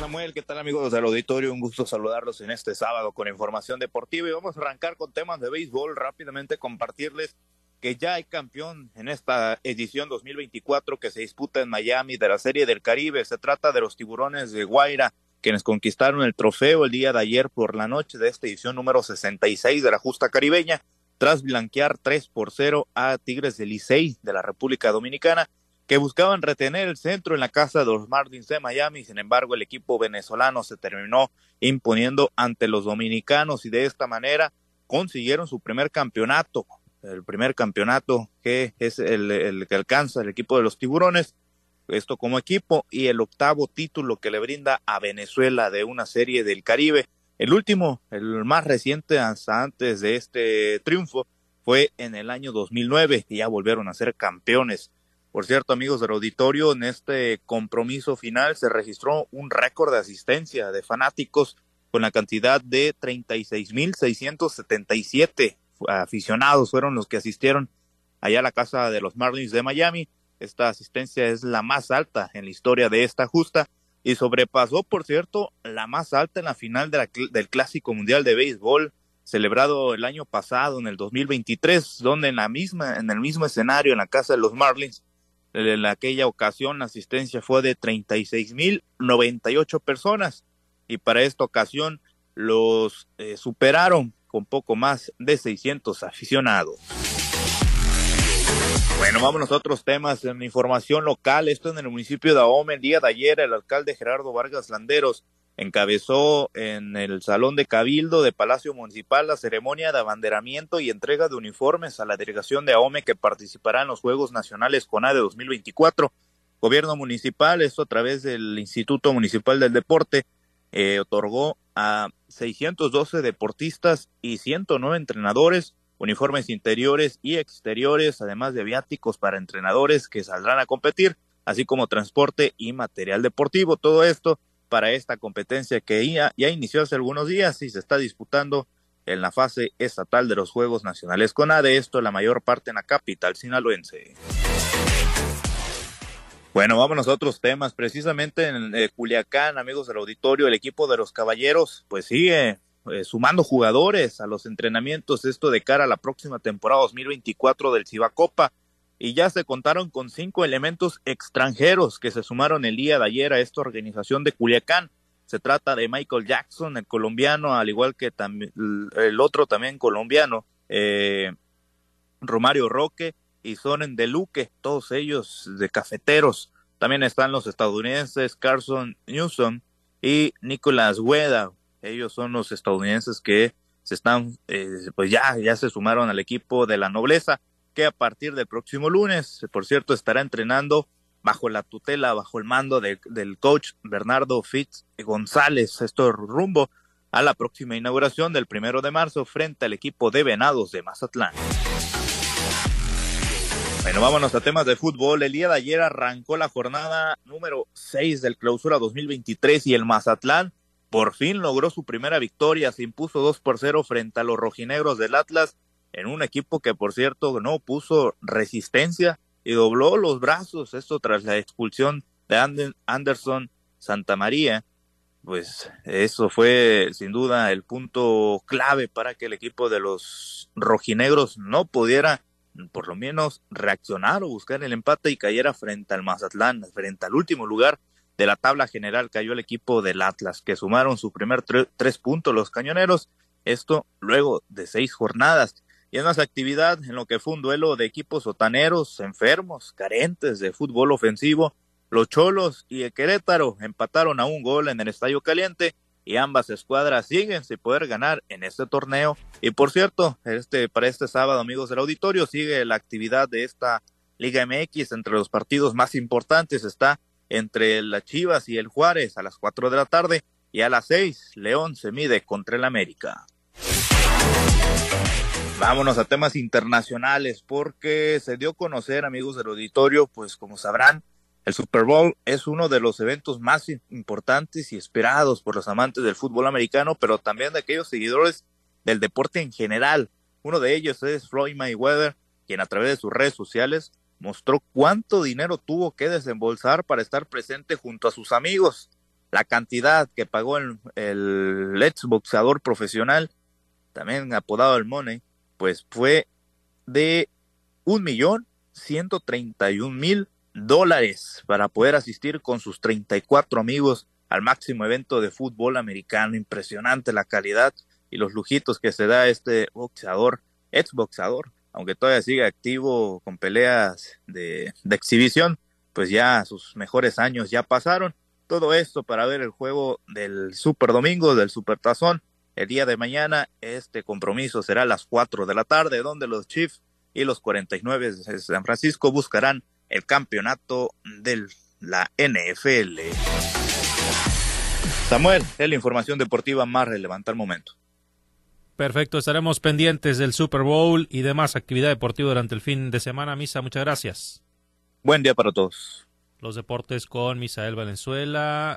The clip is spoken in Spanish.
Samuel, ¿qué tal amigos del auditorio? Un gusto saludarlos en este sábado con información deportiva y vamos a arrancar con temas de béisbol. Rápidamente compartirles que ya hay campeón en esta edición 2024 que se disputa en Miami de la Serie del Caribe. Se trata de los tiburones de Guaira, quienes conquistaron el trofeo el día de ayer por la noche de esta edición número 66 de la justa caribeña, tras blanquear 3 por 0 a Tigres del Licey de la República Dominicana que buscaban retener el centro en la casa de los Marlins de Miami. Sin embargo, el equipo venezolano se terminó imponiendo ante los dominicanos y de esta manera consiguieron su primer campeonato, el primer campeonato que es el, que alcanza el equipo de los tiburones, esto como equipo, y el octavo título que le brinda a Venezuela de una serie del Caribe. El último, el más reciente hasta antes de este triunfo, fue en el año 2009 y ya volvieron a ser campeones por cierto, amigos del auditorio, en este compromiso final se registró un récord de asistencia de fanáticos con la cantidad de 36.677 aficionados fueron los que asistieron allá a la casa de los Marlins de Miami. Esta asistencia es la más alta en la historia de esta justa y sobrepasó, por cierto, la más alta en la final del Clásico Mundial de Béisbol celebrado el año pasado, en el 2023, donde en la misma, en el mismo escenario, en la casa de los Marlins, en aquella ocasión la asistencia fue de 36.098 personas y para esta ocasión los eh, superaron con poco más de 600 aficionados. Bueno, vámonos a otros temas en información local. Esto en el municipio de Ahome, el día de ayer, el alcalde Gerardo Vargas Landeros encabezó en el Salón de Cabildo de Palacio Municipal la ceremonia de abanderamiento y entrega de uniformes a la delegación de AOME que participará en los Juegos Nacionales CONADE 2024. Gobierno municipal, esto a través del Instituto Municipal del Deporte, eh, otorgó a 612 deportistas y 109 entrenadores uniformes interiores y exteriores, además de viáticos para entrenadores que saldrán a competir, así como transporte y material deportivo. Todo esto para esta competencia que ya, inició hace algunos días y se está disputando en la fase estatal de los Juegos Nacionales con de esto la mayor parte en la capital sinaloense. Bueno, vámonos a otros temas. Precisamente en eh, Culiacán, amigos del auditorio, el equipo de los caballeros, pues sigue eh, sumando jugadores a los entrenamientos, esto de cara a la próxima temporada 2024 del Cibacopa y ya se contaron con cinco elementos extranjeros que se sumaron el día de ayer a esta organización de Culiacán. Se trata de Michael Jackson, el colombiano, al igual que el otro también colombiano, eh, Romario Roque y Soren de Luque, todos ellos de cafeteros. También están los estadounidenses Carson Newsom y Nicolas Hueda. Ellos son los estadounidenses que se están, eh, pues ya, ya se sumaron al equipo de la nobleza que a partir del próximo lunes, por cierto, estará entrenando bajo la tutela, bajo el mando del coach Bernardo Fitz González. Esto rumbo a la próxima inauguración del primero de marzo frente al equipo de Venados de Mazatlán. Bueno, vámonos a temas de fútbol. El día de ayer arrancó la jornada número 6 del clausura 2023 y el Mazatlán por fin logró su primera victoria. Se impuso 2 por 0 frente a los rojinegros del Atlas en un equipo que por cierto no puso resistencia y dobló los brazos, esto tras la expulsión de Anderson Santamaría, pues eso fue sin duda el punto clave para que el equipo de los rojinegros no pudiera por lo menos reaccionar o buscar el empate y cayera frente al Mazatlán, frente al último lugar de la tabla general cayó el equipo del Atlas, que sumaron su primer tres puntos los cañoneros, esto luego de seis jornadas y en más actividad en lo que fue un duelo de equipos sotaneros, enfermos, carentes de fútbol ofensivo. Los Cholos y el Querétaro empataron a un gol en el Estadio Caliente y ambas escuadras siguen sin poder ganar en este torneo. Y por cierto, este, para este sábado, amigos del auditorio, sigue la actividad de esta Liga MX. Entre los partidos más importantes está entre las Chivas y el Juárez a las cuatro de la tarde y a las seis León se mide contra el América. Vámonos a temas internacionales porque se dio a conocer, amigos del auditorio, pues como sabrán, el Super Bowl es uno de los eventos más importantes y esperados por los amantes del fútbol americano, pero también de aquellos seguidores del deporte en general. Uno de ellos es Floyd Mayweather, quien a través de sus redes sociales mostró cuánto dinero tuvo que desembolsar para estar presente junto a sus amigos. la cantidad que pagó el, el ex boxeador profesional, también apodado el Money, pues fue de un millón ciento treinta y un mil dólares para poder asistir con sus 34 amigos al máximo evento de fútbol americano. Impresionante la calidad y los lujitos que se da este boxeador, ex boxeador, aunque todavía sigue activo con peleas de, de exhibición, pues ya sus mejores años ya pasaron. Todo esto para ver el juego del Super Domingo, del Super Tazón. El día de mañana este compromiso será a las 4 de la tarde, donde los Chiefs y los 49 de San Francisco buscarán el campeonato de la NFL. Samuel, es la información deportiva más relevante al momento. Perfecto, estaremos pendientes del Super Bowl y demás actividad deportiva durante el fin de semana. Misa, muchas gracias. Buen día para todos. Los deportes con Misael Valenzuela.